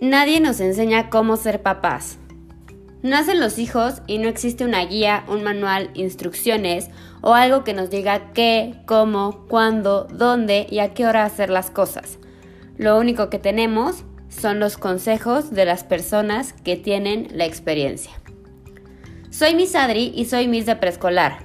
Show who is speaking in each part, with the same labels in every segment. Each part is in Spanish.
Speaker 1: Nadie nos enseña cómo ser papás. Nacen los hijos y no existe una guía, un manual, instrucciones o algo que nos diga qué, cómo, cuándo, dónde y a qué hora hacer las cosas. Lo único que tenemos son los consejos de las personas que tienen la experiencia. Soy Miss Adri y soy Miss de Preescolar.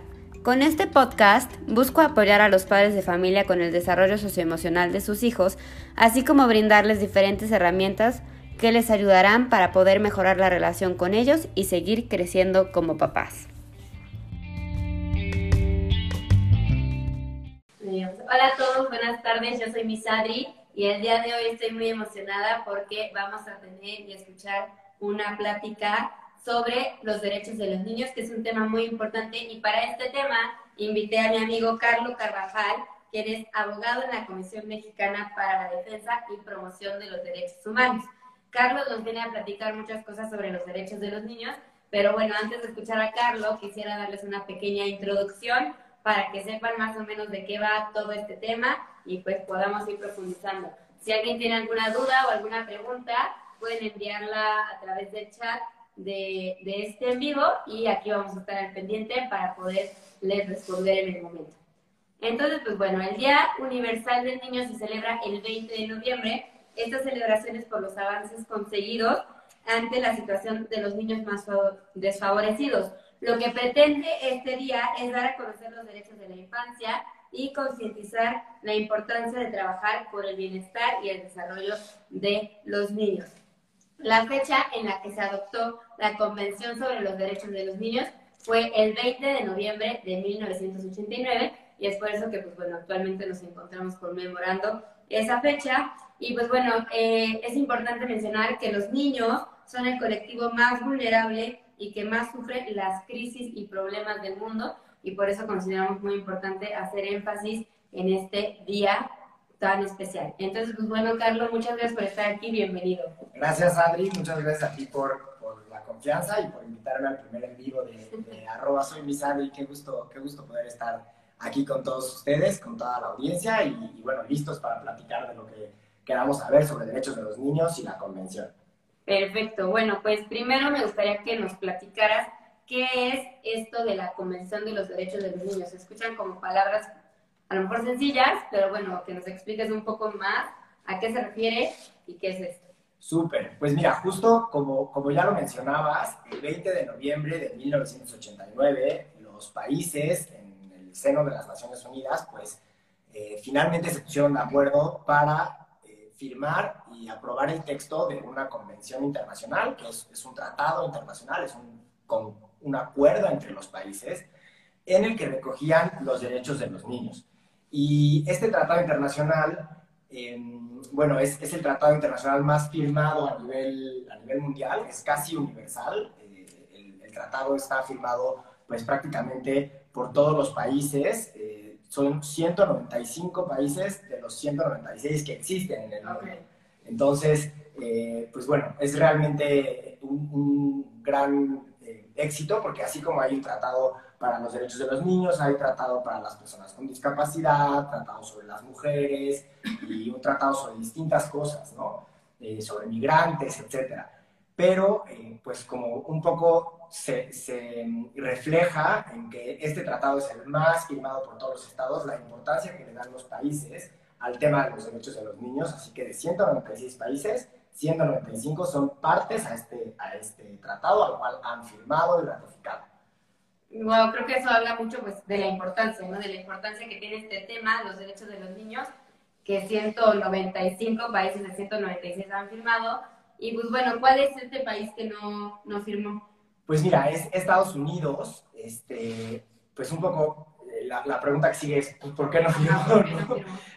Speaker 1: Con este podcast busco apoyar a los padres de familia con el desarrollo socioemocional de sus hijos, así como brindarles diferentes herramientas que les ayudarán para poder mejorar la relación con ellos y seguir creciendo como papás. Hola a todos, buenas tardes, yo soy Miss Adri y el día de hoy estoy muy emocionada porque vamos a tener y escuchar una plática sobre los derechos de los niños, que es un tema muy importante y para este tema invité a mi amigo Carlos Carvajal, quien es abogado en la Comisión Mexicana para la Defensa y Promoción de los Derechos Humanos. Carlos nos viene a platicar muchas cosas sobre los derechos de los niños, pero bueno, antes de escuchar a Carlos, quisiera darles una pequeña introducción para que sepan más o menos de qué va todo este tema y pues podamos ir profundizando. Si alguien tiene alguna duda o alguna pregunta, pueden enviarla a través del chat de, de este en vivo y aquí vamos a estar al pendiente para poderles responder en el momento. Entonces, pues bueno, el Día Universal del Niño se celebra el 20 de noviembre estas celebraciones por los avances conseguidos ante la situación de los niños más desfavorecidos. Lo que pretende este día es dar a conocer los derechos de la infancia y concientizar la importancia de trabajar por el bienestar y el desarrollo de los niños. La fecha en la que se adoptó la Convención sobre los Derechos de los Niños fue el 20 de noviembre de 1989 y es por eso que pues bueno, actualmente nos encontramos conmemorando esa fecha y pues bueno, eh, es importante mencionar que los niños son el colectivo más vulnerable y que más sufre las crisis y problemas del mundo y por eso consideramos muy importante hacer énfasis en este día tan especial. Entonces, pues bueno, Carlos, muchas gracias por estar aquí, bienvenido.
Speaker 2: Gracias, Adri, muchas gracias a ti por, por la confianza y por invitarme al primer en vivo de, de arroba soy mis Adri, qué gusto, qué gusto poder estar aquí con todos ustedes, con toda la audiencia y, y bueno, listos para platicar de lo que queramos saber sobre derechos de los niños y la convención.
Speaker 1: Perfecto. Bueno, pues primero me gustaría que nos platicaras qué es esto de la Convención de los Derechos de los Niños. Se escuchan como palabras a lo mejor sencillas, pero bueno, que nos expliques un poco más a qué se refiere y qué es esto.
Speaker 2: Súper. Pues mira, justo como, como ya lo mencionabas, el 20 de noviembre de 1989, los países en el seno de las Naciones Unidas, pues eh, finalmente se pusieron de acuerdo para firmar y aprobar el texto de una convención internacional, que es, un tratado internacional, es un, con, un acuerdo entre los países en el que recogían los derechos de los niños. Y este tratado internacional, em, bueno, es, es, el tratado internacional más firmado a nivel, a nivel mundial, es casi universal. Eh, el, el, tratado está firmado pues prácticamente por todos los países. Son 195 países de los 196 que existen en el mundo. Entonces, eh, pues bueno, es realmente un, gran eh, éxito porque así como hay un tratado para los derechos de los niños, hay tratado para las personas con discapacidad, tratado sobre las mujeres y un tratado sobre distintas cosas, ¿no? Eh, sobre migrantes, etcétera. Pero, pues como un poco se, refleja en que este tratado es el más firmado por todos los estados, la importancia que le dan los países al tema de los derechos de los niños, así que de 196 países, 195 son partes a este, a este tratado, al cual han firmado y ratificado.
Speaker 1: Bueno, creo que eso habla mucho pues, de la importancia, ¿no? de la importancia que tiene este tema, los derechos de los niños, que 195 países de 196 han firmado. Y pues bueno, ¿cuál es este país que no, no firmó?
Speaker 2: Pues mira, es Estados Unidos, este, pues un poco eh, la, pregunta que sigue es, pues, ¿por qué no firmó?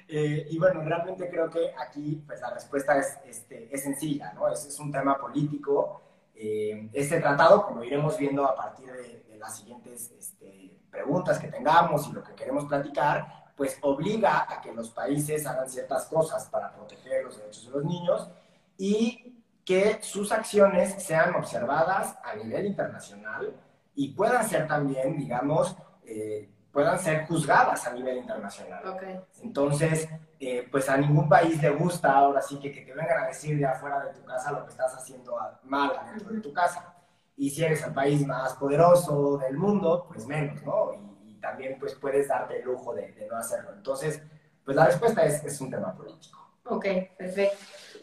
Speaker 2: Eh, y bueno, realmente creo que aquí pues la respuesta es, este, es sencilla, ¿no? Es, es un tema político. Eh, este tratado, como iremos viendo a partir de, de las siguientes este, preguntas que tengamos y lo que queremos platicar, pues obliga a que los países hagan ciertas cosas para proteger los derechos de los niños y que sus acciones sean observadas a nivel internacional y puedan ser también, digamos, eh, puedan ser juzgadas a nivel internacional.
Speaker 1: Okay.
Speaker 2: Entonces, eh, pues a ningún país le gusta ahora sí que, que, te vengan a decir de afuera de tu casa lo que estás haciendo mal dentro de tu casa. Y si eres el país más poderoso del mundo, pues menos, ¿no? Y, también pues puedes darte el lujo de, de, no hacerlo. Entonces, pues la respuesta es, es un tema político.
Speaker 1: Ok, perfecto.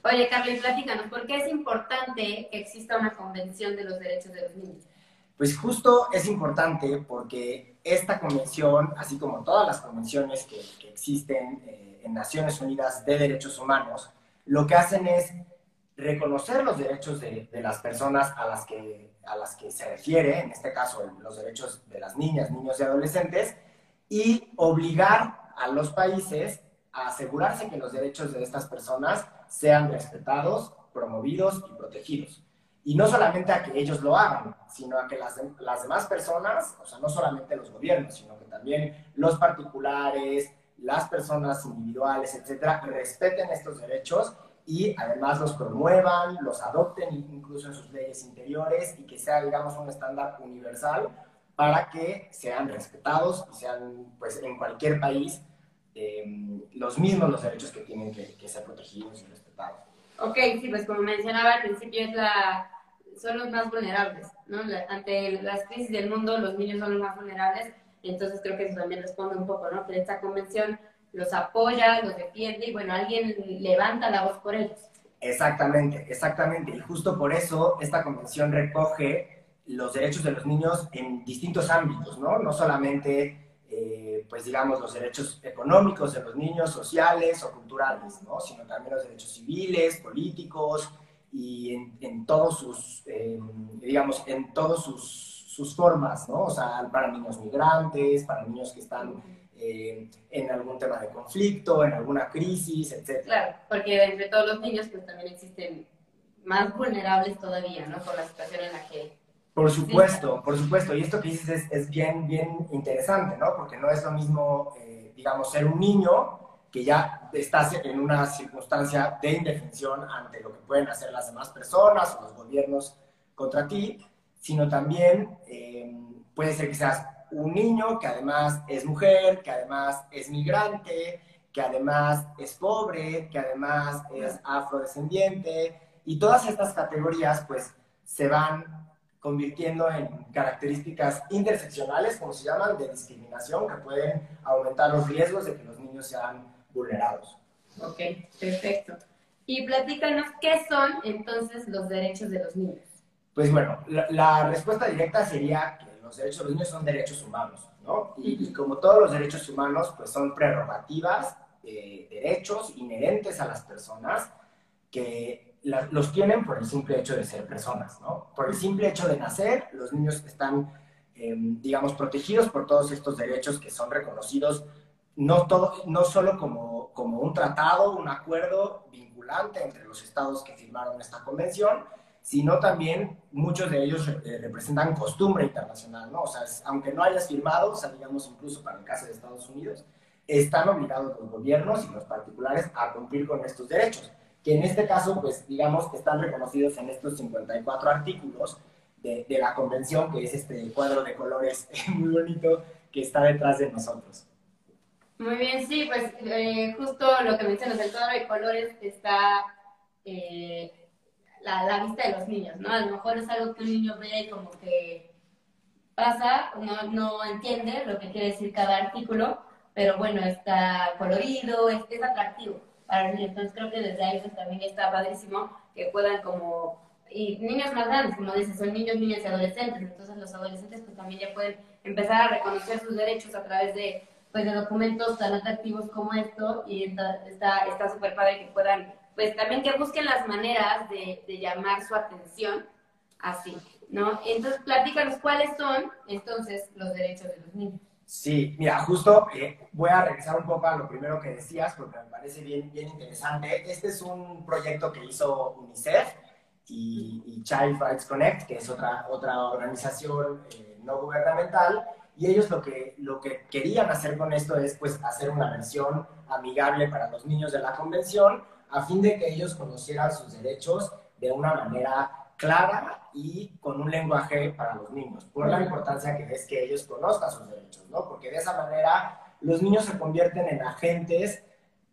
Speaker 1: Oye, Carly, platícanos, ¿por qué es importante que exista una convención de los derechos de los niños?
Speaker 2: Pues justo es importante porque esta convención, así como todas las convenciones que, que existen eh, en Naciones Unidas de Derechos Humanos, lo que hacen es reconocer los derechos de, de, las personas a las, que, a las que se refiere, en este caso los derechos de las niñas, niños y adolescentes, y obligar a los países a asegurarse que los derechos de estas personas sean respetados, promovidos y protegidos. Y no solamente a que ellos lo hagan, sino a que las, las demás personas, o sea, no solamente los gobiernos, sino que también los particulares, las personas individuales, etcétera, respeten estos derechos y además los promuevan, los adopten incluso en sus leyes interiores y que sea, digamos, un estándar universal para que sean respetados y sean, pues, en cualquier país eh, los mismos los derechos que tienen que, que, ser protegidos y respetados.
Speaker 1: Ok, sí, pues como mencionaba al principio, es la, son los más vulnerables, ¿no? ante las crisis del mundo, los niños son los más vulnerables, y entonces creo que eso también responde un poco, ¿no? Que esta convención los apoya, los defiende, y bueno, alguien levanta la voz por ellos.
Speaker 2: Exactamente, exactamente, y justo por eso esta convención recoge los derechos de los niños en distintos ámbitos, ¿no? No solamente eh, pues digamos, los derechos económicos de los niños, sociales o culturales, ¿no? Sino también los derechos civiles, políticos y en, todos sus, eh, digamos, en todos sus, sus, formas, ¿no? O sea, para niños migrantes, para niños que están eh, en algún tema de conflicto, en alguna crisis, etc.
Speaker 1: Claro, porque entre todos los niños pues también existen más vulnerables todavía, ¿no? Por la situación en la que
Speaker 2: por supuesto, por supuesto. Y esto que dices es, es, bien, bien interesante, ¿no? Porque no es lo mismo, eh, digamos, ser un niño que ya estás en una circunstancia de indefensión ante lo que pueden hacer las demás personas o los gobiernos contra ti, sino también eh, puede ser que seas un niño que además es mujer, que además es migrante, que además es pobre, que además es afrodescendiente, y todas estas categorías pues se van convirtiendo en características interseccionales, como se llaman, de discriminación, que pueden aumentar los riesgos de que los niños sean vulnerados.
Speaker 1: Ok, perfecto. Y platícanos, ¿qué son entonces los derechos de los niños?
Speaker 2: Pues bueno, la, respuesta directa sería que los derechos de los niños son derechos humanos, ¿no? Y, como todos los derechos humanos, pues son prerrogativas, eh, derechos inherentes a las personas que los tienen por el simple hecho de ser personas, ¿no? Por el simple hecho de nacer, los niños están, em, digamos, protegidos por todos estos derechos que son reconocidos no, todo, no solo como, como un tratado, un acuerdo vinculante entre los estados que firmaron esta convención, sino también muchos de ellos eh, representan costumbre internacional, ¿no? O sea, aunque no hayas firmado, o sea, digamos incluso para el caso de Estados Unidos, están obligados los gobiernos y los particulares a cumplir con estos derechos que en este caso, pues digamos que están reconocidos en estos 54 artículos de, de la convención, que es este cuadro de colores muy bonito que está detrás de nosotros.
Speaker 1: Muy bien, sí, pues eh, justo lo que mencionas, el cuadro de colores está eh, la, la, vista de los niños, ¿no? A lo mejor es algo que un niño ve y como que pasa, no, no entiende lo que quiere decir cada artículo, pero bueno, está colorido, es, es atractivo. Entonces creo que desde ahí pues, también está padrísimo que puedan como, y niños más grandes, como dices, son niños, niñas y adolescentes, entonces los adolescentes pues también ya pueden empezar a reconocer sus derechos a través de, pues, de documentos tan atractivos como esto y está está súper padre que puedan, pues también que busquen las maneras de, de llamar su atención así, ¿no? Entonces platícanos cuáles son entonces los derechos de los niños.
Speaker 2: Sí, mira, justo eh, voy a regresar un poco a lo primero que decías porque me parece bien, bien interesante. Este es un proyecto que hizo UNICEF y, Child Rights Connect, que es otra, otra organización eh, no gubernamental, y ellos lo que, lo que querían hacer con esto es pues hacer una versión amigable para los niños de la convención a fin de que ellos conocieran sus derechos de una manera clara y con un lenguaje para los niños, por la importancia que es que ellos conozcan sus derechos, ¿no? Porque de esa manera los niños se convierten en agentes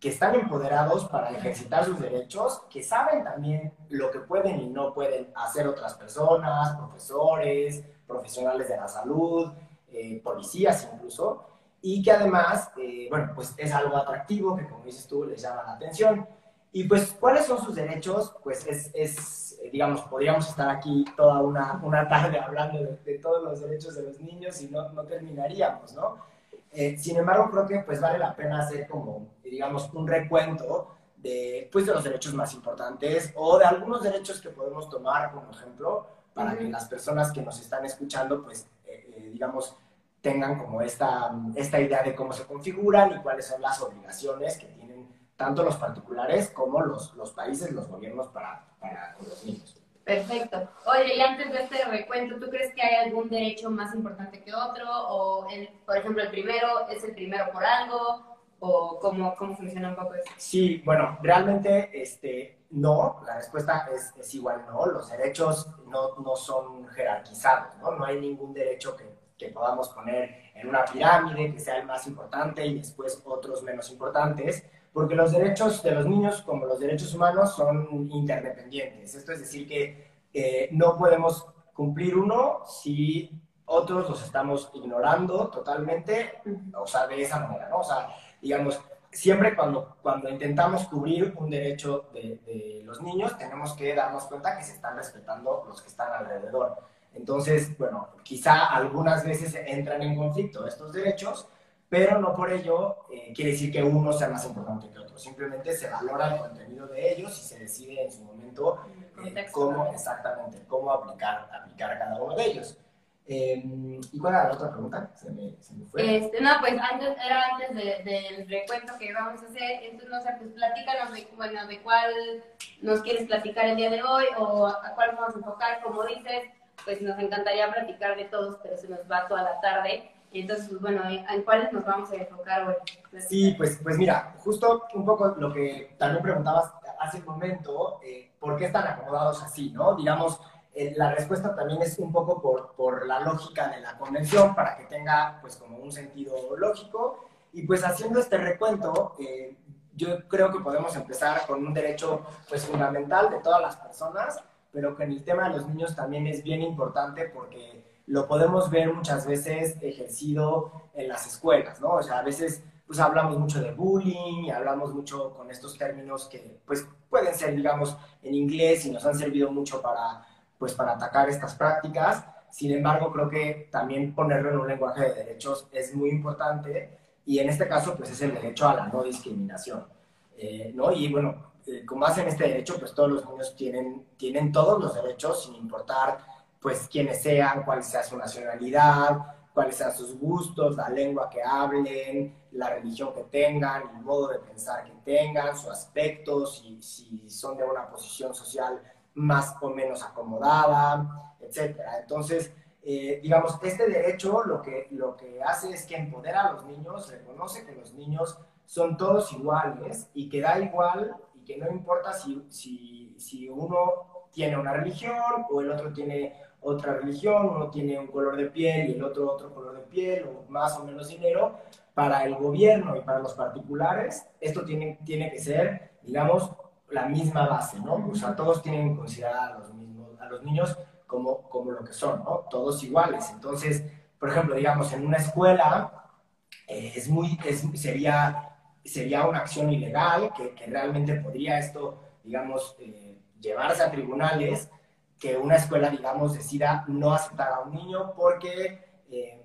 Speaker 2: que están empoderados para ejercitar sus derechos, que saben también lo que pueden y no pueden hacer otras personas, profesores, profesionales de la salud, eh, policías incluso, y que además, eh, bueno, pues es algo atractivo que como dices tú les llama la atención. Y pues, ¿cuáles son sus derechos? Pues es, es eh, digamos, podríamos estar aquí toda una, una tarde hablando de, de, todos los derechos de los niños y no, no terminaríamos, ¿no? Eh, sin embargo, creo que pues vale la pena hacer como, digamos, un recuento de, pues, de los derechos más importantes o de algunos derechos que podemos tomar como ejemplo para que las personas que nos están escuchando, pues, digamos, tengan como esta, esta idea de cómo se configuran y cuáles son las obligaciones que tienen tanto los particulares como los, los países, los gobiernos para, para con los niños.
Speaker 1: Perfecto. Oye, y antes de este recuento, ¿tú crees que hay algún derecho más importante que otro? ¿O, el, por ejemplo, el primero es el primero por algo? ¿O cómo, cómo funciona un poco eso?
Speaker 2: Sí, bueno, realmente este, no, la respuesta es, es igual no. Los derechos no, no son jerarquizados, ¿no? No hay ningún derecho que que podamos poner en una pirámide, que sea el más importante y después otros menos importantes, porque los derechos de los niños, como los derechos humanos, son interdependientes. Esto es decir que eh, no podemos cumplir uno si otros los estamos ignorando totalmente, o sea, de esa manera, ¿no? O sea, digamos, siempre cuando, cuando intentamos cubrir un derecho de, de los niños, tenemos que darnos cuenta que se están respetando los que están alrededor. Entonces, bueno, quizá algunas veces entran en conflicto estos derechos, pero no por ello eh, quiere decir que uno sea más importante que otro. Simplemente se valora el contenido de ellos y se decide en su momento eh, cómo exactamente, cómo aplicar, aplicar a cada uno de ellos. Em, ¿Y cuál era la otra pregunta? Se me, se me fue.
Speaker 1: Este, no, pues antes, era antes del de, recuento que vamos a hacer. Entonces, no sé, pues platícanos de, bueno, de cuál nos quieres platicar el día de hoy o a cuál vamos a enfocar. Como dices, pues nos encantaría platicar de todos, pero se nos va toda la tarde. Entonces, pues, bueno, ¿en cuáles nos vamos a enfocar hoy?
Speaker 2: Sí, pues, pues mira, justo un poco lo que también preguntabas hace un momento, eh, ¿por qué están acomodados así, no? Digamos, eh, la respuesta también es un poco por, por la lógica de la convención, para que tenga, pues, como un sentido lógico. Y pues haciendo este recuento, eh, yo creo que podemos empezar con un derecho, pues, fundamental de todas las personas, pero que en el tema de los niños también es bien importante porque lo podemos ver muchas veces ejercido en las escuelas, ¿no? O sea, a veces pues hablamos mucho de bullying y hablamos mucho con estos términos que pues pueden ser, digamos, en inglés y nos han servido mucho para, pues, para atacar estas prácticas. Sin embargo, creo que también ponerlo en un lenguaje de derechos es muy importante y en este caso pues es el derecho a la no discriminación, eh, ¿no? Y bueno, eh, como hacen este derecho, pues todos los niños tienen, tienen todos los derechos, sin importar pues quiénes sean, cuál sea su nacionalidad, cuáles sean sus gustos, la lengua que hablen, la religión que tengan, el modo de pensar que tengan, su aspecto, si, si son de una posición social más o menos acomodada, etc. Entonces, eh, digamos, este derecho lo que, lo que hace es que empodera a los niños, reconoce que los niños son todos iguales y que da igual que no importa si, si, si uno tiene una religión o el otro tiene otra religión, uno tiene un color de piel y el otro otro color de piel o más o menos dinero, para el gobierno y para los particulares, esto tiene, tiene que ser, digamos, la misma base, ¿no? O sea, todos tienen que considerar a los, mismos, a los niños como, como lo que son, ¿no? Todos iguales. Entonces, por ejemplo, digamos, en una escuela eh, es muy, es, sería sería una acción ilegal, que, que realmente podría esto, digamos, eh, llevarse a tribunales, que una escuela, digamos, decida no aceptar a un niño porque eh,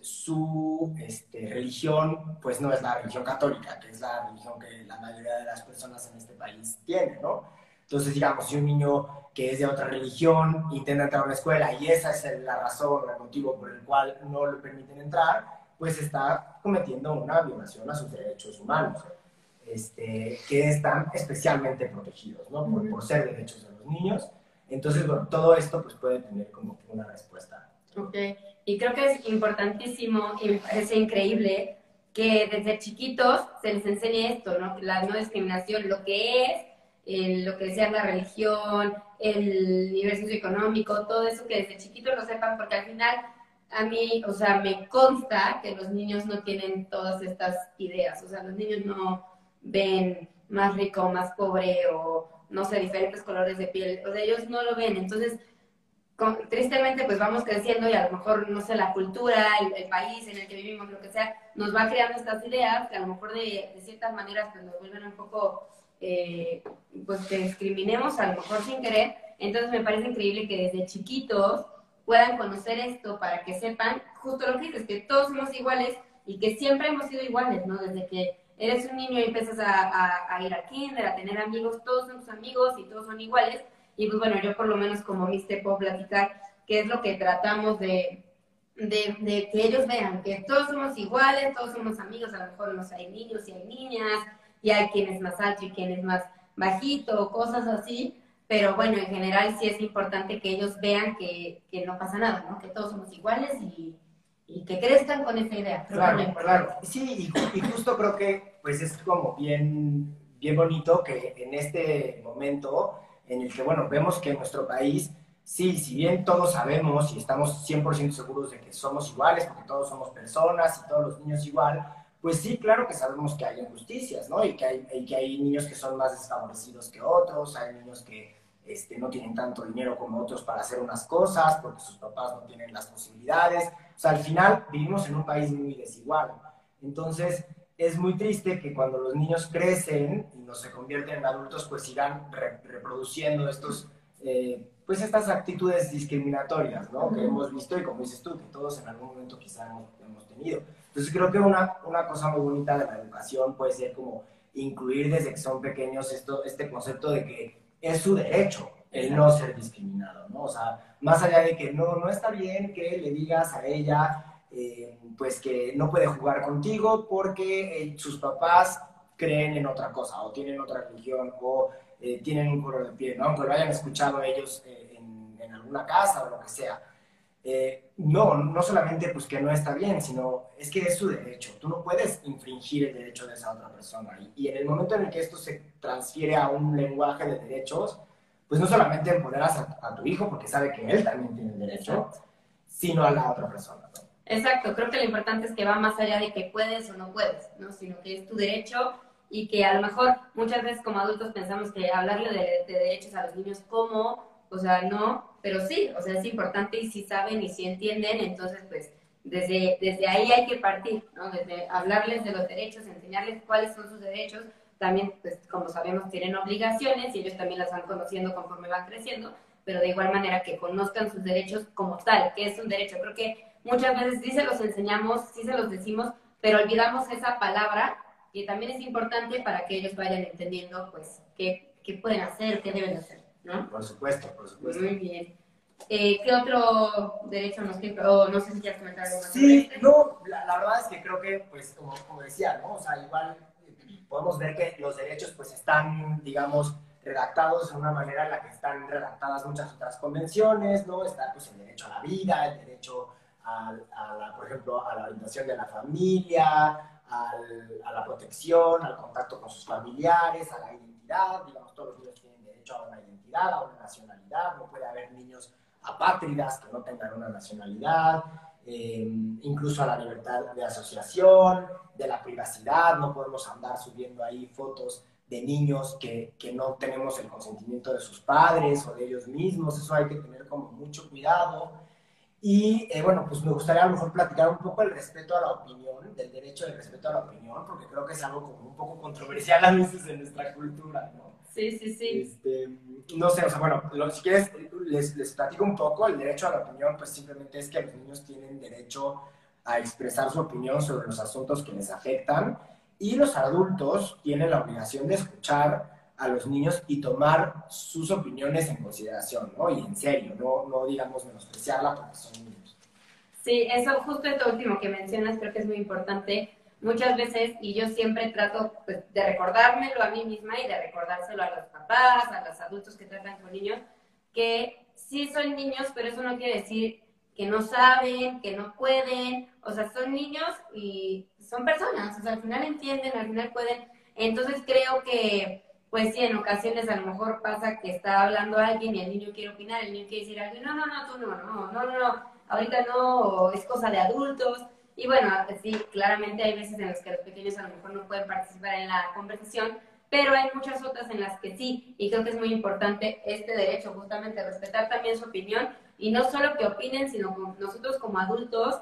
Speaker 2: su este, religión, pues no es la religión católica, que es la religión que la mayoría de las personas en este país tiene, ¿no? Entonces, digamos, si un niño que es de otra religión intenta entrar a una escuela y esa es la razón el motivo por el cual no le permiten entrar, pues está cometiendo una violación a sus derechos humanos, este, que están especialmente protegidos, ¿no? Por, por, ser derechos de los niños. Entonces, bueno, todo esto pues puede tener como una respuesta.
Speaker 1: Ok, y creo que es importantísimo y me parece increíble que desde chiquitos se les enseñe esto, ¿no? La no discriminación, lo que es, lo que sea la religión, el nivel socioeconómico, todo eso que desde chiquitos lo sepan, porque al final a mí, o sea, me consta que los niños no tienen todas estas ideas, o sea, los niños no ven más rico, más pobre o no sé, diferentes colores de piel, o sea, ellos no lo ven, entonces tristemente pues vamos creciendo y a lo mejor, no sé, la cultura, el, país en el que vivimos, lo que sea, nos va creando estas ideas que a lo mejor de, de ciertas maneras pues nos vuelven un poco, eh, pues que discriminemos a lo mejor sin querer. Entonces me parece increíble que desde chiquitos puedan conocer esto para que sepan justo lo que dices, que todos somos iguales y que siempre hemos sido iguales, ¿no? Desde que eres un niño y empiezas a, a ir a kinder, a tener amigos, todos somos amigos y todos son iguales y pues bueno, yo por lo menos como te puedo platicar qué es lo que tratamos de, de, que ellos vean, que todos somos iguales, todos somos amigos, a lo mejor no hay niños y hay niñas, y hay quien es más alto y quien es más bajito, cosas así, pero bueno, en general sí es importante que ellos vean que, que no pasa nada, ¿no? Que todos somos iguales y, y que crezcan con esa idea.
Speaker 2: claro, claro. Sí, y, y, justo creo que pues es como bien, bien bonito que en este momento en el que, bueno, vemos que en nuestro país, sí, si bien todos sabemos y estamos 100% seguros de que somos iguales, porque todos somos personas y todos los niños igual, pues sí, claro que sabemos que hay injusticias, ¿no? Y que hay, que hay niños que son más desfavorecidos que otros, hay niños que este, no tienen tanto dinero como otros para hacer unas cosas, porque sus papás no tienen las posibilidades. Sea, al final vivimos en un país muy desigual. Entonces, es muy triste que cuando los niños crecen y no se convierten en adultos, pues sigan reproduciendo estos, eh, pues estas actitudes discriminatorias, ¿no? Que hemos visto y como dices tú, que todos en algún momento quizá hemos, tenido. Entonces creo que una, una cosa muy bonita de la educación puede ser como incluir desde que son pequeños esto, este concepto de que es su derecho el no ser discriminado, ¿no? O sea, más allá de que no, no está bien que le digas a ella eh, pues que no puede jugar contigo porque eh, sus papás creen en otra cosa o tienen otra religión o eh, tienen un color de piel, ¿no? aunque lo hayan escuchado ellos en, en, alguna casa o lo que sea. no, no solamente pues que no está bien, sino es que es su derecho. Tú no puedes infringir el derecho de esa otra persona. Y, y en el momento en el que esto se transfiere a un lenguaje de derechos, pues no solamente empoderas a, a tu hijo porque sabe que él también tiene el derecho, sino a la otra persona. ¿no?
Speaker 1: Exacto, creo que lo importante es que va más allá de que puedes o no puedes, ¿no? Sino que es tu derecho y que a lo mejor muchas veces como adultos pensamos que hablarle de, derechos a los niños como, o sea, no, pero sí, o sea, es importante y si saben y si entienden, entonces pues desde, desde ahí hay que partir, ¿no? Desde hablarles de los derechos, enseñarles cuáles son sus derechos, también pues como sabemos tienen obligaciones y ellos también las van conociendo conforme van creciendo, pero de igual manera que conozcan sus derechos como tal, que es un derecho. Creo que muchas veces sí se los enseñamos, sí se los decimos, pero olvidamos esa palabra que también es importante para que ellos vayan entendiendo, pues, qué, qué pueden hacer, qué deben hacer, ¿no?
Speaker 2: Por supuesto, por supuesto.
Speaker 1: Muy bien. Eh, ¿Qué otro derecho nos queda? O no sé si quieres comentar algo más.
Speaker 2: Sí, este. no, la, la, verdad es que creo que, pues, como, como decía, ¿no? O sea, igual podemos ver que los derechos, pues, están, digamos, redactados de una manera en la que están redactadas muchas otras convenciones, ¿no? Está, pues, el derecho a la vida, el derecho a, la, por ejemplo, a la orientación de la familia, a la protección, al contacto con sus familiares, a la identidad. Digamos, todos los niños tienen derecho a una identidad, a una nacionalidad. No puede haber niños apátridas que no tengan una nacionalidad. Eh, incluso a la libertad de asociación, de la privacidad. No podemos andar subiendo ahí fotos de niños que, que, no tenemos el consentimiento de sus padres o de ellos mismos. Eso hay que tener como mucho cuidado. Y eh, bueno, pues me gustaría a lo mejor platicar un poco el respeto a la opinión, del derecho del respeto a la opinión, porque creo que es algo como un poco controversial a veces en nuestra cultura, ¿no?
Speaker 1: Sí, sí, sí.
Speaker 2: Este, no sé, o sea, bueno, si quieres, les, les platico un poco. El derecho a la opinión, pues simplemente es que los niños tienen derecho a expresar su opinión sobre los asuntos que les afectan y los adultos tienen la obligación de escuchar a los niños y tomar sus opiniones en consideración, ¿no? Y en serio, no, no digamos menospreciarla porque son niños.
Speaker 1: Sí, eso justo esto último que mencionas creo que es muy importante. Muchas veces, y yo siempre trato pues, de recordármelo a mí misma y de recordárselo a los papás, a los adultos que tratan con niños, que sí son niños, pero eso no quiere decir que no saben, que no pueden, o sea, son niños y son personas, o sea, al final entienden, al final pueden. Entonces creo que pues sí, en ocasiones a lo mejor pasa que está hablando alguien y el niño quiere opinar, el niño quiere decir algo, no, no, no, tú no, no, no, no, no, ahorita no, es cosa de adultos. Y bueno, sí, claramente hay veces en las que los pequeños a lo mejor no pueden participar en la conversación, pero hay muchas otras en las que sí, y creo que es muy importante este derecho, justamente respetar también su opinión, y no solo que opinen, sino nosotros como adultos,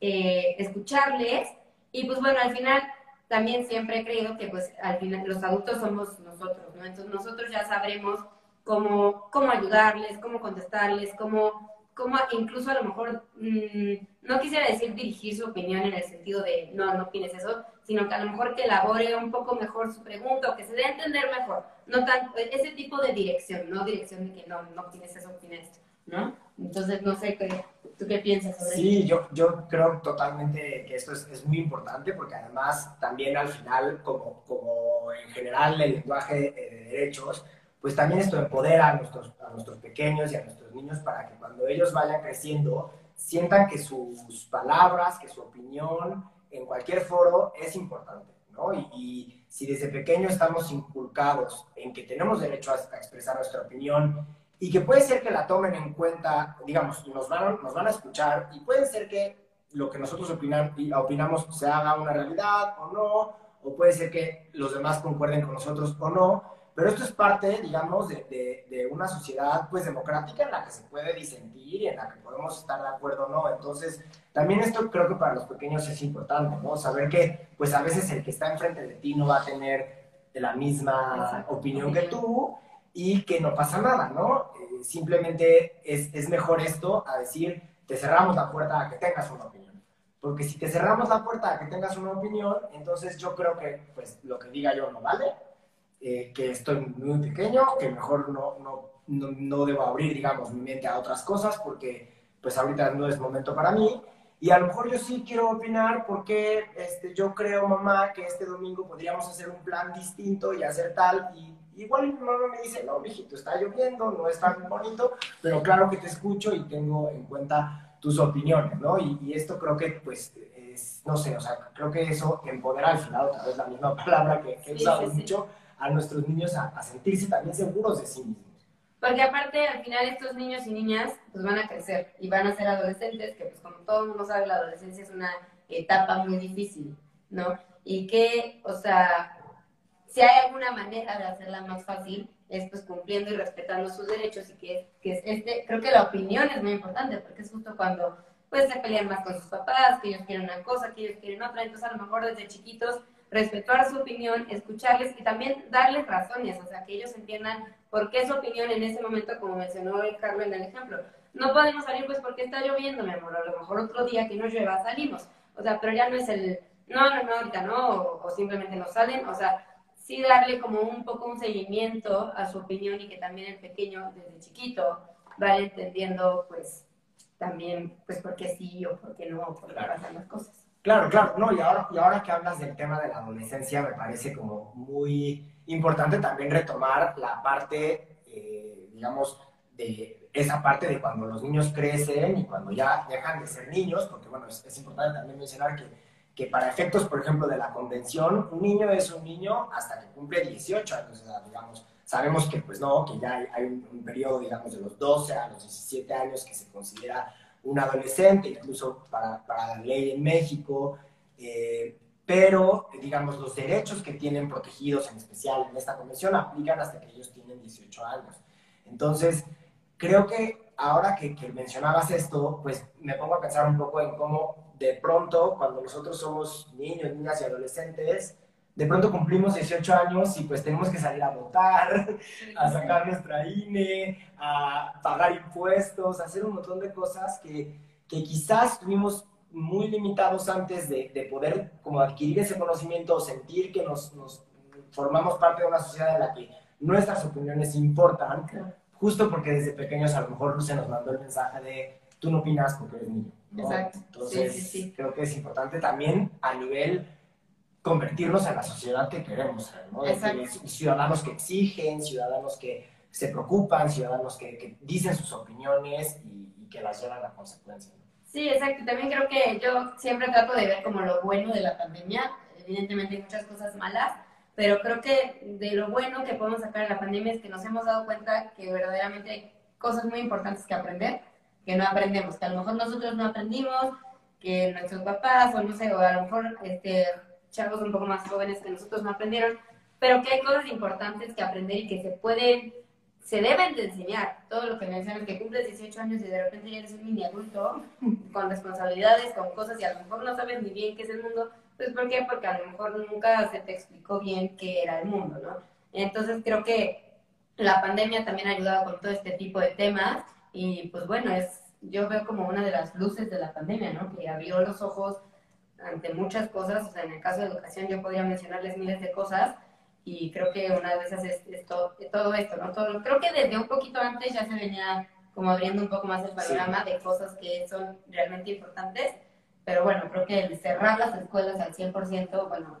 Speaker 1: eh, escucharles, y pues bueno, al final también siempre he creído que pues al final los adultos somos nosotros, ¿no? Entonces nosotros ya sabremos cómo, cómo ayudarles, cómo contestarles, cómo como incluso a lo mejor, mm, no quisiera decir dirigir su opinión en el sentido de, no, no opines eso, sino que a lo mejor que elabore un poco mejor su pregunta o que se dé a entender mejor, no tanto, ese tipo de dirección, no dirección de que no, no opines eso, opines esto, ¿no? Entonces, no sé, ¿qué, ¿tú qué piensas sobre
Speaker 2: eso? Sí, yo, yo creo totalmente que esto es, es, muy importante porque además también al final, como, como en general el lenguaje de derechos, pues también esto empodera a nuestros, a nuestros pequeños y a nuestros niños para que cuando ellos vayan creciendo sientan que sus palabras, que su opinión en cualquier foro es importante, ¿no? Y, si desde pequeño estamos inculcados en que tenemos derecho a, expresar nuestra opinión y que puede ser que la tomen en cuenta, digamos, nos van, nos van a escuchar y puede ser que lo que nosotros opinan, opinamos se haga una realidad o no, o puede ser que los demás concuerden con nosotros o no, pero esto es parte, digamos, de, de, una sociedad pues democrática en la que se puede disentir y en la que podemos estar de acuerdo o no. Entonces, también esto creo que para los pequeños es importante, ¿no? Saber que pues a veces el que está enfrente de ti no va a tener la misma opinión que tú y que no pasa nada, ¿no? Eh, simplemente es, es mejor esto a decir, te cerramos la puerta a que tengas una opinión. Porque si te cerramos la puerta a que tengas una opinión, entonces yo creo que pues lo que diga yo no vale eh, que estoy muy pequeño, que mejor no, no, no, debo abrir, digamos, mi mente a otras cosas porque pues ahorita no es momento para mí. Y a lo mejor yo sí quiero opinar porque este, yo creo, mamá, que este domingo podríamos hacer un plan distinto y hacer tal. Y igual mi mamá me dice, no, mijito, está lloviendo, no es tan bonito, pero claro que te escucho y tengo en cuenta tus opiniones, ¿no? Y, y esto creo que, pues, es, no sé, o sea, creo que eso empodera al final, otra vez la misma palabra que, he usado mucho, a nuestros niños a, sentirse también seguros de sí mismos.
Speaker 1: Porque aparte, al final, estos niños y niñas pues van a crecer y van a ser adolescentes, que pues como todo el mundo sabe, la adolescencia es una etapa muy difícil, ¿no? Y que, o sea, si hay alguna manera de hacerla más fácil, es pues cumpliendo y respetando sus derechos y que, que es este, creo que la opinión es muy importante, porque es justo cuando pues se pelean más con sus papás, que ellos quieren una cosa, que ellos quieren otra, entonces a lo mejor desde chiquitos respetar su opinión, escucharles y también darles razones, o sea, que ellos entiendan por qué su opinión en ese momento, como mencionó el Carlos en el ejemplo. No podemos salir pues porque está lloviendo, mi amor, a lo mejor otro día que no llueva salimos, o sea, pero ya no es el, no, no, no, ahorita no, o, simplemente no salen, o sea, sí darle como un poco un seguimiento a su opinión y que también el pequeño desde chiquito vaya entendiendo pues también pues por qué sí o por qué no, por qué pasan las cosas.
Speaker 2: Claro, claro, no, y ahora, y ahora que hablas del tema de la adolescencia, me parece como muy importante también retomar la parte, eh, digamos, de esa parte de cuando los niños crecen y cuando ya dejan de ser niños, porque bueno, es, importante también mencionar que, que, para efectos, por ejemplo, de la convención, un niño es un niño hasta que cumple 18 años, digamos, sabemos que pues no, que ya hay, un periodo, digamos, de los 12 a los 17 años que se considera un adolescente, incluso para, la ley en México, eh, pero, digamos, los derechos que tienen protegidos en especial en esta convención aplican hasta que ellos tienen 18 años. Entonces, creo que ahora que, que mencionabas esto, pues me pongo a pensar un poco en cómo de pronto, cuando nosotros somos niños, niñas y adolescentes, de pronto cumplimos 18 años y pues tenemos que salir a votar, a sacar nuestra INE, a pagar impuestos, a hacer un montón de cosas que, que quizás tuvimos muy limitados antes de, de, poder como adquirir ese conocimiento o sentir que nos, nos, formamos parte de una sociedad en la que nuestras opiniones importan, justo porque desde pequeños a lo mejor se nos mandó el mensaje de tú no opinas porque eres niño.
Speaker 1: Exacto.
Speaker 2: Entonces, creo que es importante también a nivel convertirnos en la sociedad que queremos ser, ¿no? ciudadanos que exigen, ciudadanos que se preocupan, ciudadanos que, dicen sus opiniones y, que las llevan a consecuencia.
Speaker 1: Sí, exacto. También creo que yo siempre trato de ver como lo bueno de la pandemia. Evidentemente hay muchas cosas malas, pero creo que de lo bueno que podemos sacar de la pandemia es que nos hemos dado cuenta que verdaderamente hay cosas muy importantes que aprender, que no aprendemos, que a lo mejor nosotros no aprendimos, que nuestros papás, o no sé, o a lo mejor este, chavos un poco más jóvenes que nosotros no aprendieron, pero que hay cosas importantes que aprender y que se pueden, se deben de enseñar. Todo lo que mencionas, que cumples 18 años y de repente ya eres un mini adulto, con responsabilidades, con cosas y a lo mejor no sabes ni bien qué es el mundo, pues ¿por qué? Porque a lo mejor nunca se te explicó bien qué era el mundo, ¿no? Entonces creo que la pandemia también ha ayudado con todo este tipo de temas y pues bueno, es yo veo como una de las luces de la pandemia, ¿no? Que abrió los ojos ante muchas cosas, o sea, en el caso de educación yo podría mencionarles miles de cosas y creo que una de esas es, todo, esto, ¿no? Todo, creo que desde un poquito antes ya se venía como abriendo un poco más el panorama de cosas que son realmente importantes, pero bueno, creo que el cerrar las escuelas al 100%, bueno,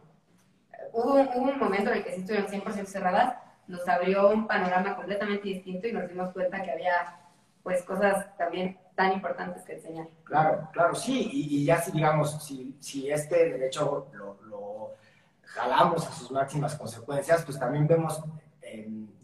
Speaker 1: hubo, hubo un momento en el que sí estuvieron 100% cerradas, nos abrió un panorama completamente distinto y nos dimos cuenta que había pues cosas también tan importantes que enseñar.
Speaker 2: Claro, claro, sí, y, ya si digamos, si, si este derecho lo, lo, jalamos a sus máximas consecuencias, pues también vemos,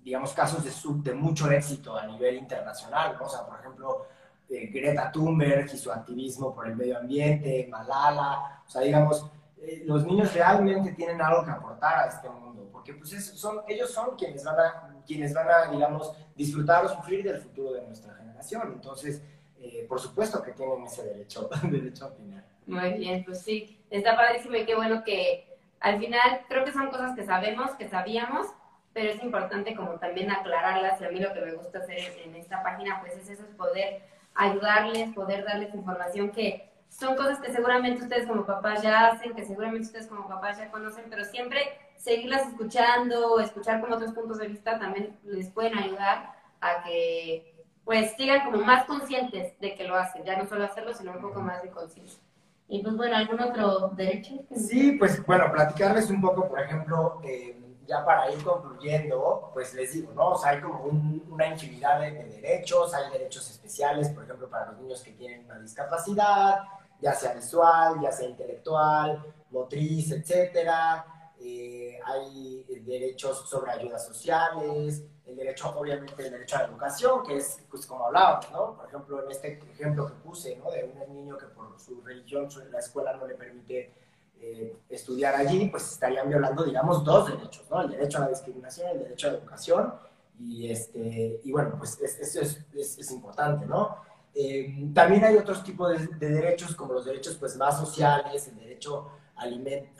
Speaker 2: digamos, casos de, sub, de mucho éxito a nivel internacional. O sea, por ejemplo, eh, Greta Thunberg y su activismo por el medio ambiente, Malala, o sea, digamos, eh, los niños realmente tienen algo que aportar a este mundo, porque pues son, ellos son quienes van, a, quienes van a, digamos, disfrutar o sufrir del futuro de nuestra generación. Entonces, eh, por supuesto que tienen ese derecho, derecho a opinar.
Speaker 1: Muy bien, pues sí, está padrísimo y qué bueno que al final creo que son cosas que sabemos, que sabíamos, pero es importante como también aclararlas y a mí lo que me gusta hacer en esta página pues es eso, es poder ayudarles, poder darles información que son cosas que seguramente ustedes como papás ya hacen, que seguramente ustedes como papás ya conocen, pero siempre seguirlas escuchando, escuchar como otros puntos de vista también les pueden ayudar a que pues sigan como más conscientes de que lo hacen, ya no solo hacerlo, sino un poco más de conciencia. Y pues bueno, ¿algún otro derecho?
Speaker 2: Sí, pues bueno, platicarles un poco, por ejemplo, eh, ya para ir concluyendo, pues les digo, ¿no? O sea, hay como una infinidad de, derechos, hay derechos especiales, por ejemplo, para los niños que tienen una discapacidad, ya sea visual, ya sea intelectual, motriz, etcétera. Eh, hay derechos sobre ayudas sociales, el derecho, obviamente, el derecho a la educación, que es, pues, como hablábamos, ¿no? Por ejemplo, en este ejemplo que puse, ¿no? De un niño que por su religión, la escuela no le permite eh, estudiar allí, pues estarían violando, digamos, dos derechos, ¿no? El derecho a la discriminación, el derecho a la educación, y, este, y bueno, pues eso es, es, es, importante, ¿no? Eh, también hay otros tipos de, de, derechos, como los derechos pues, más sociales, el derecho a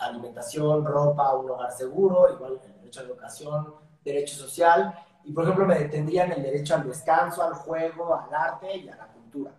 Speaker 2: alimentación, ropa, un hogar seguro, igual el derecho a la educación, derecho social, y por ejemplo, me detendrían el derecho al descanso, al juego, al arte y a la cultura,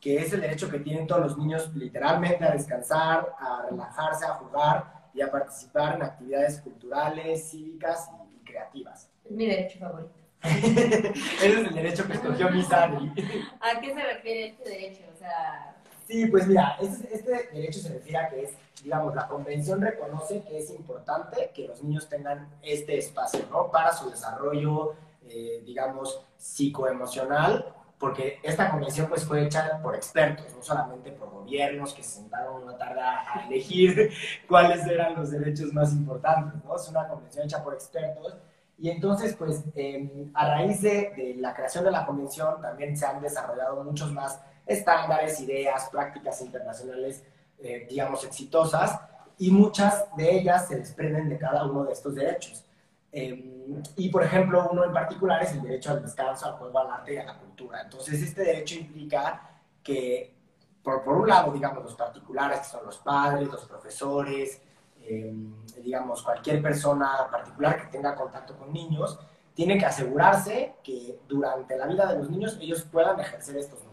Speaker 2: que es el derecho que tienen todos los niños literalmente a descansar, a relajarse, a jugar y a participar en actividades culturales, cívicas y, creativas.
Speaker 1: Es mi derecho favorito.
Speaker 2: Ese es el derecho que escogió mi Sani.
Speaker 1: ¿A qué se refiere este derecho? O sea...
Speaker 2: Sí, pues mira, este, este derecho se refiere a que es digamos, la convención reconoce que es importante que los niños tengan este espacio, ¿no? Para su desarrollo, eh, digamos, psicoemocional, porque esta convención pues fue hecha por expertos, no solamente por gobiernos que se sentaron una tarde a elegir cuáles eran los derechos más importantes, ¿no? Es una convención hecha por expertos y entonces pues em, a raíz de, de, la creación de la convención también se han desarrollado muchos más estándares, ideas, prácticas internacionales eh, digamos, exitosas, y muchas de ellas se desprenden de cada uno de estos derechos. Em, y, por ejemplo, uno en particular es el derecho al descanso, al juego, al arte y a la cultura. Entonces, este derecho implica que, por, por un lado, digamos, los particulares, que son los padres, los profesores, em, digamos, cualquier persona particular que tenga contacto con niños, tiene que asegurarse que durante la vida de los niños ellos puedan ejercer estos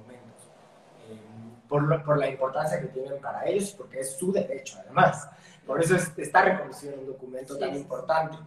Speaker 2: por, por, la importancia que tienen para ellos, porque es su derecho además. Por eso está reconocido en un documento tan importante.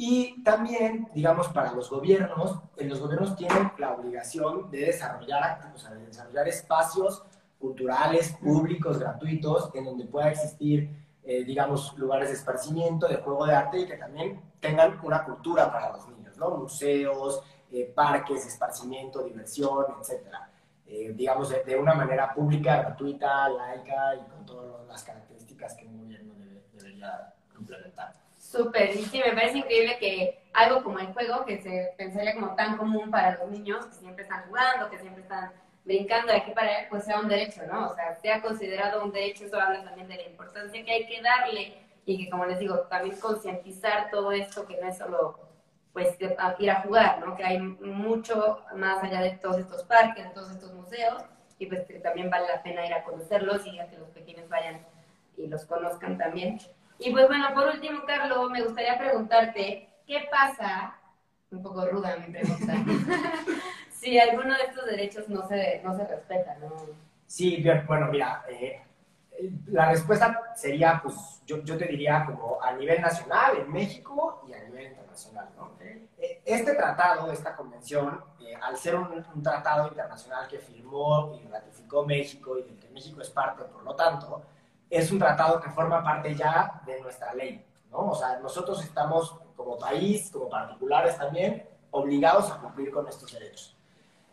Speaker 2: Y también, digamos, para los gobiernos, eh, los gobiernos tienen la obligación de desarrollar, o sea, de desarrollar espacios culturales, públicos, gratuitos, en donde pueda existir, eh, digamos, lugares de esparcimiento, de juego de arte y que también tengan una cultura para los niños, ¿no? Museos, eh, parques, esparcimiento, diversión, etcétera. Eh, digamos, de, una manera pública, gratuita, laica y con todas las características que un gobierno debería implementar.
Speaker 1: Súper, y sí, me parece increíble que algo como el juego, que se pensaría como tan común para los niños, que siempre están jugando, que siempre están brincando de aquí para allá, pues sea un derecho, ¿no? O sea, sea considerado un derecho, eso habla también de la importancia que hay que darle y que, como les digo, también concientizar todo esto, que no es solo pues ir a jugar, ¿no? Que hay mucho más allá de todos estos parques, de todos estos museos, y pues que también vale la pena ir a conocerlos y a que los pequeños vayan y los conozcan también. Y pues bueno, por último, Carlos, me gustaría preguntarte, ¿qué pasa? Un poco ruda mi pregunta. si alguno de estos derechos no se, no se respeta, ¿no?
Speaker 2: Sí, bueno, mira, eh, la respuesta sería, pues, yo, yo, te diría como a nivel nacional, en México y a nivel internacional, ¿no? Eh, este tratado, esta convención, eh, al ser un, un, tratado internacional que firmó y ratificó México y del que México es parte, por lo tanto, es un tratado que forma parte ya de nuestra ley, ¿no? O sea, nosotros estamos como país, como particulares también, obligados a cumplir con estos derechos.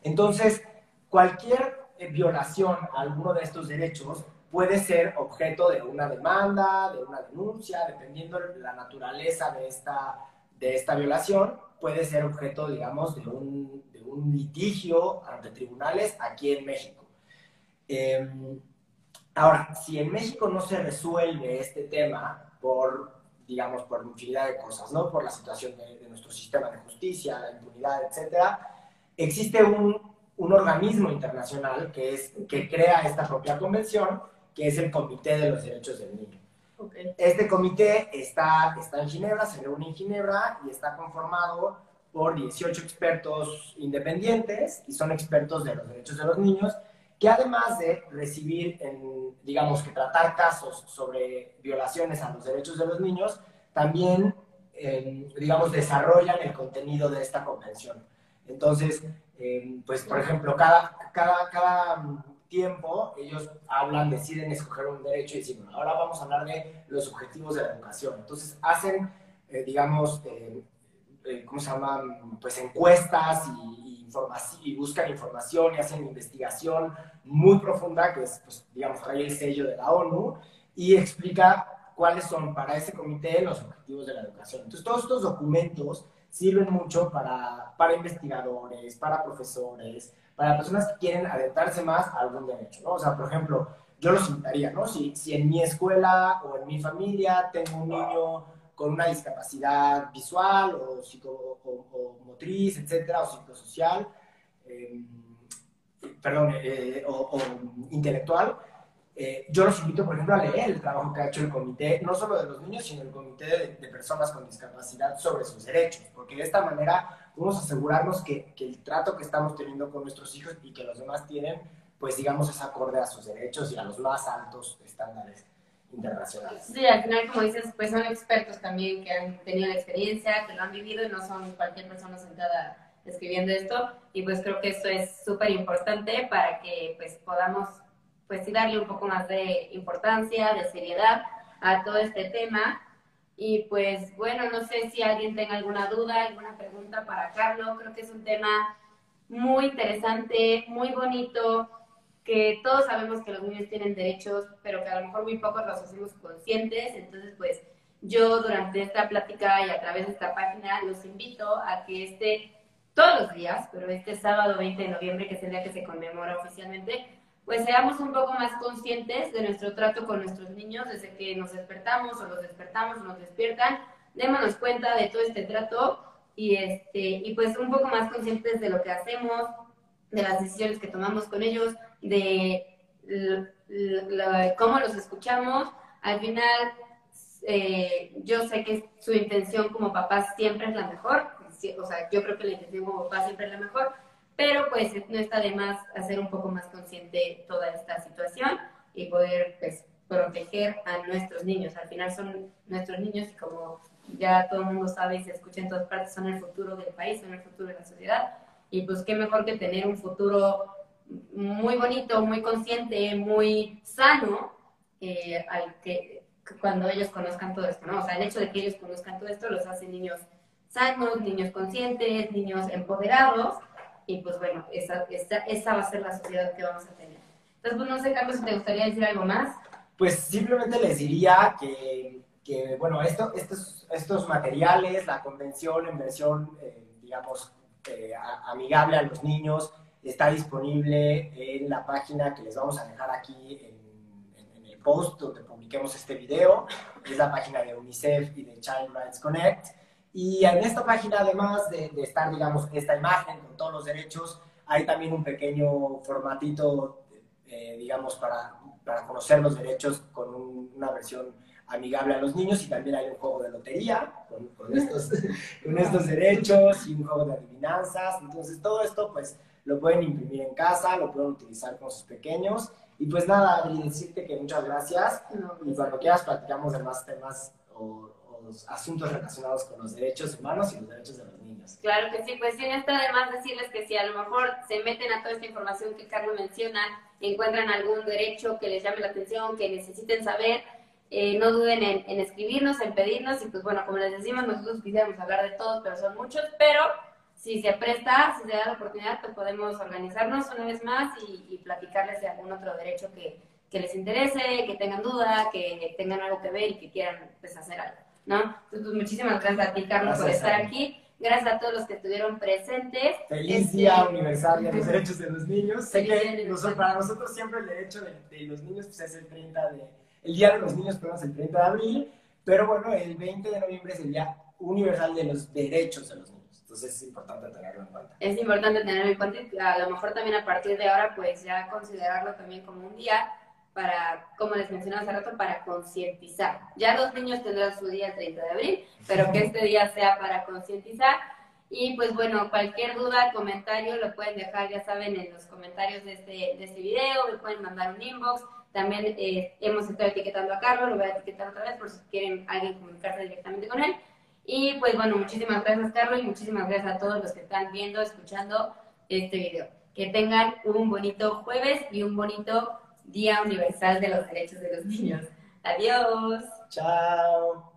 Speaker 2: Entonces, cualquier eh, violación a alguno de estos derechos puede ser objeto de una demanda, de una denuncia, dependiendo de la naturaleza de esta, de esta violación, puede ser objeto, digamos, de un, de un litigio ante tribunales aquí en México. Eh, Ahora, si en México no se resuelve este tema por, digamos, por infinidad de cosas, ¿no? Por la situación de, nuestro sistema de justicia, la impunidad, etcétera, existe un, un, organismo internacional que, es, que crea esta propia convención, que es el Comité de los Derechos del Niño. Este comité está, está en Ginebra, se reúne en Ginebra y está conformado por 18 expertos independientes y son expertos de los derechos de los niños que además de recibir, en, digamos que tratar casos sobre violaciones a los derechos de los niños, también, eh, digamos, desarrollan el contenido de esta convención. Entonces, eh, pues, por ejemplo, cada, cada, cada tiempo ellos hablan, deciden escoger un derecho y dicen, ahora vamos a hablar de los objetivos de la educación. Entonces, hacen, eh, digamos, ¿cómo se llaman? Pues encuestas y, y buscan información y hacen investigación muy profunda, que es, pues, digamos, trae el sello de la ONU, y explica cuáles son para ese comité los objetivos de la educación. Entonces, todos estos documentos sirven mucho para, para investigadores, para profesores, para personas que quieren adentrarse más a algún derecho, ¿no? O sea, por ejemplo, yo los invitaría, ¿no? Si, si en mi escuela o en mi familia tengo un niño con una discapacidad visual o, psico, o, motriz, etcétera, o psicosocial, eh, perdón, eh, o, intelectual, eh, yo los invito, por ejemplo, a leer el trabajo que ha hecho el comité, no solo de los niños, sino el comité de, personas con discapacidad sobre sus derechos, porque de esta manera podemos asegurarnos que, que, el trato que estamos teniendo con nuestros hijos y que los demás tienen, pues digamos, es acorde a sus derechos y a los más altos estándares internacionales.
Speaker 1: Sí, al final, como dices, pues son expertos también que han tenido la experiencia, que lo han vivido y no son cualquier persona sentada escribiendo esto. Y pues creo que esto es súper importante para que pues podamos pues sí darle un poco más de importancia, de seriedad a todo este tema. Y pues bueno, no sé si alguien tenga alguna duda, alguna pregunta para Carlos. Creo que es un tema muy interesante, muy bonito que todos sabemos que los niños tienen derechos, pero que a lo mejor muy pocos los hacemos conscientes. Entonces, pues yo durante esta plática y a través de esta página los invito a que este, todos los días, pero este sábado 20 de noviembre, que es el día que se conmemora oficialmente, pues seamos un poco más conscientes de nuestro trato con nuestros niños desde que nos despertamos o los despertamos o nos despiertan, démonos cuenta de todo este trato y, este, y pues un poco más conscientes de lo que hacemos, de las decisiones que tomamos con ellos, de cómo los escuchamos. Al final, eh, yo sé que su intención como papá siempre es la mejor, o sea, yo creo que la intención como papá siempre es la mejor, pero pues no está de más hacer un poco más consciente toda esta situación y poder pues, proteger a nuestros niños. Al final son nuestros niños y como ya todo el mundo sabe y se escucha en todas partes, son el futuro del país, son el futuro de la sociedad. Y pues qué mejor que tener un futuro muy bonito, muy consciente, muy sano, eh, al que cuando ellos conozcan todo esto, ¿no? O sea, el hecho de que ellos conozcan todo esto los hace niños sanos, niños conscientes, niños empoderados, y pues bueno, esa, esa, esa va a ser la sociedad que vamos a tener. Entonces, pues no sé, Carlos, si te gustaría decir algo más.
Speaker 2: Pues simplemente les diría que que bueno, esto, estos, estos materiales, la convención en versión, eh, digamos, eh, amigable a los niños, está disponible en la página que les vamos a dejar aquí en, el post donde publiquemos este video, es la página de UNICEF y de Child Rights Connect. Y en esta página, además de, de estar, digamos, esta imagen con todos los derechos, hay también un pequeño formatito, eh, digamos, para, para conocer los derechos con una versión amigable a los niños y también hay un juego de lotería con, con, estos, con estos derechos y un juego de adivinanzas. Entonces, todo esto, pues, lo pueden imprimir en casa, lo pueden utilizar con sus pequeños. Y pues nada, Adri, decirte que muchas gracias. y cuando quieras platicamos de más temas o, asuntos relacionados con los derechos humanos y los derechos de los niños.
Speaker 1: Claro que sí, pues sí, está además decirles que si a lo mejor se meten a toda esta información que Carlos menciona, encuentran algún derecho que les llame la atención, que necesiten saber, eh, no duden en, en, escribirnos, en pedirnos, y pues bueno, como les decimos, nosotros quisiéramos hablar de todos, pero son muchos, pero si se presta, si se da la oportunidad, pues podemos organizarnos una vez más y, platicarles de algún otro derecho que, que, les interese, que tengan duda, que tengan algo que ver y que quieran pues, hacer algo, ¿no? Entonces, pues muchísimas gracias a ti, Carlos, por estar aquí. Gracias a todos los que estuvieron presentes.
Speaker 2: Feliz este, Día Universal de los Derechos de los Niños. Sé que nosotros, para nosotros siempre el derecho de, los niños pues, es el 30 de... El Día de los Niños, perdón, es el 30 de abril, pero bueno, el 20 de noviembre es el Día Universal de los Derechos de los Niños. Entonces es importante tenerlo en cuenta. Es
Speaker 1: importante tenerlo en cuenta y a lo mejor también a partir de ahora pues ya considerarlo también como un día para, como les mencionaba hace rato, para concientizar. Ya los niños tendrán su día el 30 de abril, pero que este día sea para concientizar. Y pues bueno, cualquier duda, comentario lo pueden dejar, ya saben, en los comentarios de este, de este video, me pueden mandar un inbox. También eh, hemos estado etiquetando a Carlos, lo voy a etiquetar otra vez por si quieren alguien comunicarse directamente con él. Y pues bueno, muchísimas gracias Carlos y muchísimas gracias a todos los que están viendo, escuchando este video. Que tengan un bonito jueves y un bonito Día Universal de los Derechos de los Niños. Adiós.
Speaker 2: Chao.